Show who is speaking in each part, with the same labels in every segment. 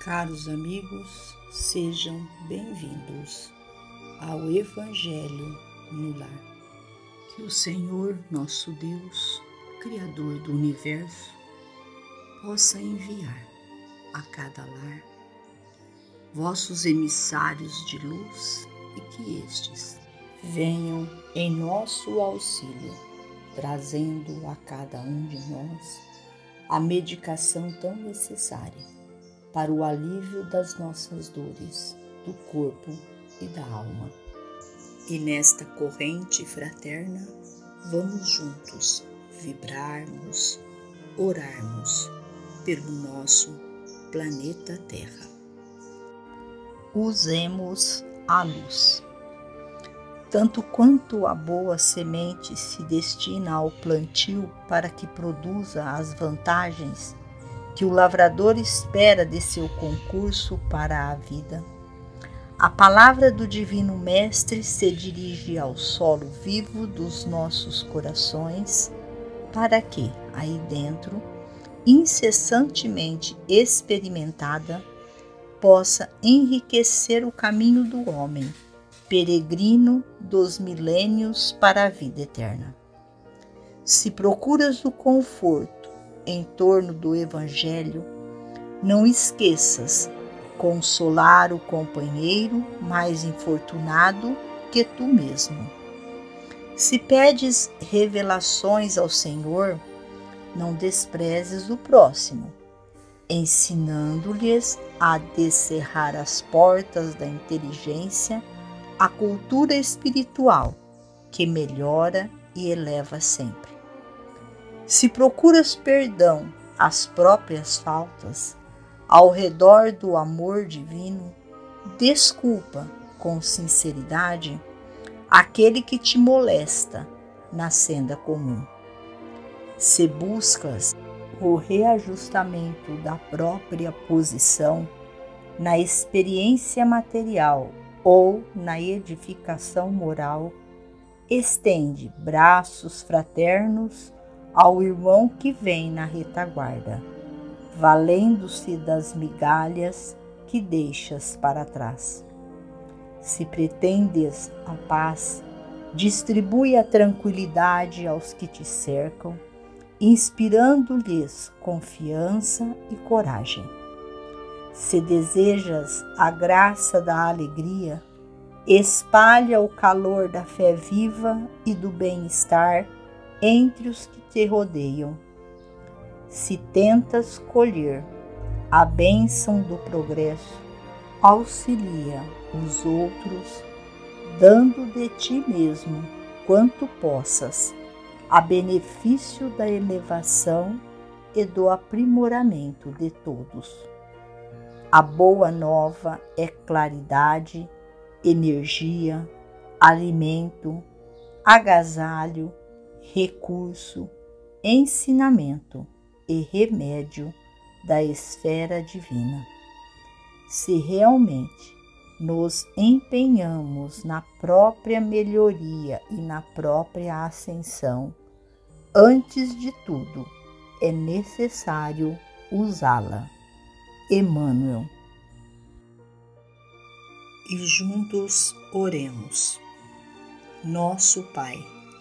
Speaker 1: Caros amigos, sejam bem-vindos ao Evangelho no Lar. Que o Senhor, nosso Deus, Criador do universo, possa enviar a cada lar vossos emissários de luz e que estes venham em nosso auxílio, trazendo a cada um de nós a medicação tão necessária para o alívio das nossas dores, do corpo e da alma. E nesta corrente fraterna, vamos juntos vibrarmos, orarmos pelo nosso planeta Terra. Usemos a luz. Tanto quanto a boa semente se destina ao plantio para que produza as vantagens que o lavrador espera de seu concurso para a vida. A palavra do Divino Mestre se dirige ao solo vivo dos nossos corações, para que, aí dentro, incessantemente experimentada, possa enriquecer o caminho do homem, peregrino dos milênios para a vida eterna. Se procuras o conforto, em torno do Evangelho, não esqueças consolar o companheiro mais infortunado que tu mesmo. Se pedes revelações ao Senhor, não desprezes o próximo, ensinando-lhes a descerrar as portas da inteligência, a cultura espiritual que melhora e eleva sempre. Se procuras perdão às próprias faltas, ao redor do amor divino, desculpa com sinceridade aquele que te molesta na senda comum. Se buscas o reajustamento da própria posição na experiência material ou na edificação moral, estende braços fraternos ao irmão que vem na retaguarda, valendo-se das migalhas que deixas para trás. Se pretendes a paz, distribui a tranquilidade aos que te cercam, inspirando-lhes confiança e coragem. Se desejas a graça da alegria, espalha o calor da fé viva e do bem-estar entre os que te rodeiam. Se tentas colher a bênção do progresso, auxilia os outros, dando de ti mesmo quanto possas, a benefício da elevação e do aprimoramento de todos. A boa nova é claridade, energia, alimento, agasalho, recurso, ensinamento e remédio da esfera divina. Se realmente nos empenhamos na própria melhoria e na própria ascensão, antes de tudo é necessário usá-la. Emmanuel. E juntos oremos. Nosso Pai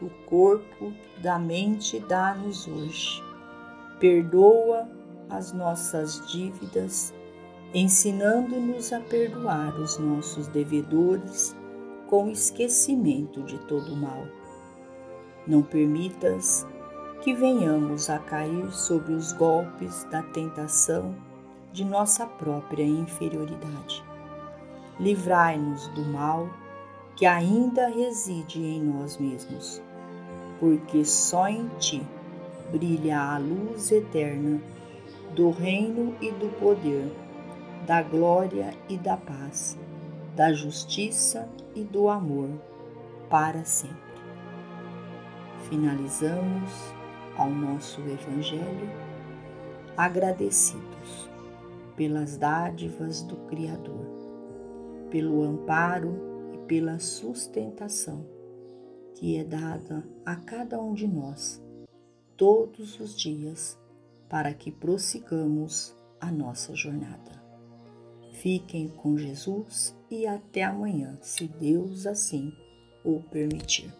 Speaker 1: do corpo, da mente, dá-nos hoje. Perdoa as nossas dívidas, ensinando-nos a perdoar os nossos devedores com esquecimento de todo mal. Não permitas que venhamos a cair sobre os golpes da tentação de nossa própria inferioridade. Livrai-nos do mal que ainda reside em nós mesmos porque só em ti brilha a luz eterna do reino e do poder da glória e da paz, da justiça e do amor para sempre. Finalizamos ao nosso Evangelho agradecidos pelas dádivas do Criador, pelo amparo e pela sustentação que é dada a cada um de nós todos os dias para que prossigamos a nossa jornada. Fiquem com Jesus e até amanhã, se Deus assim o permitir.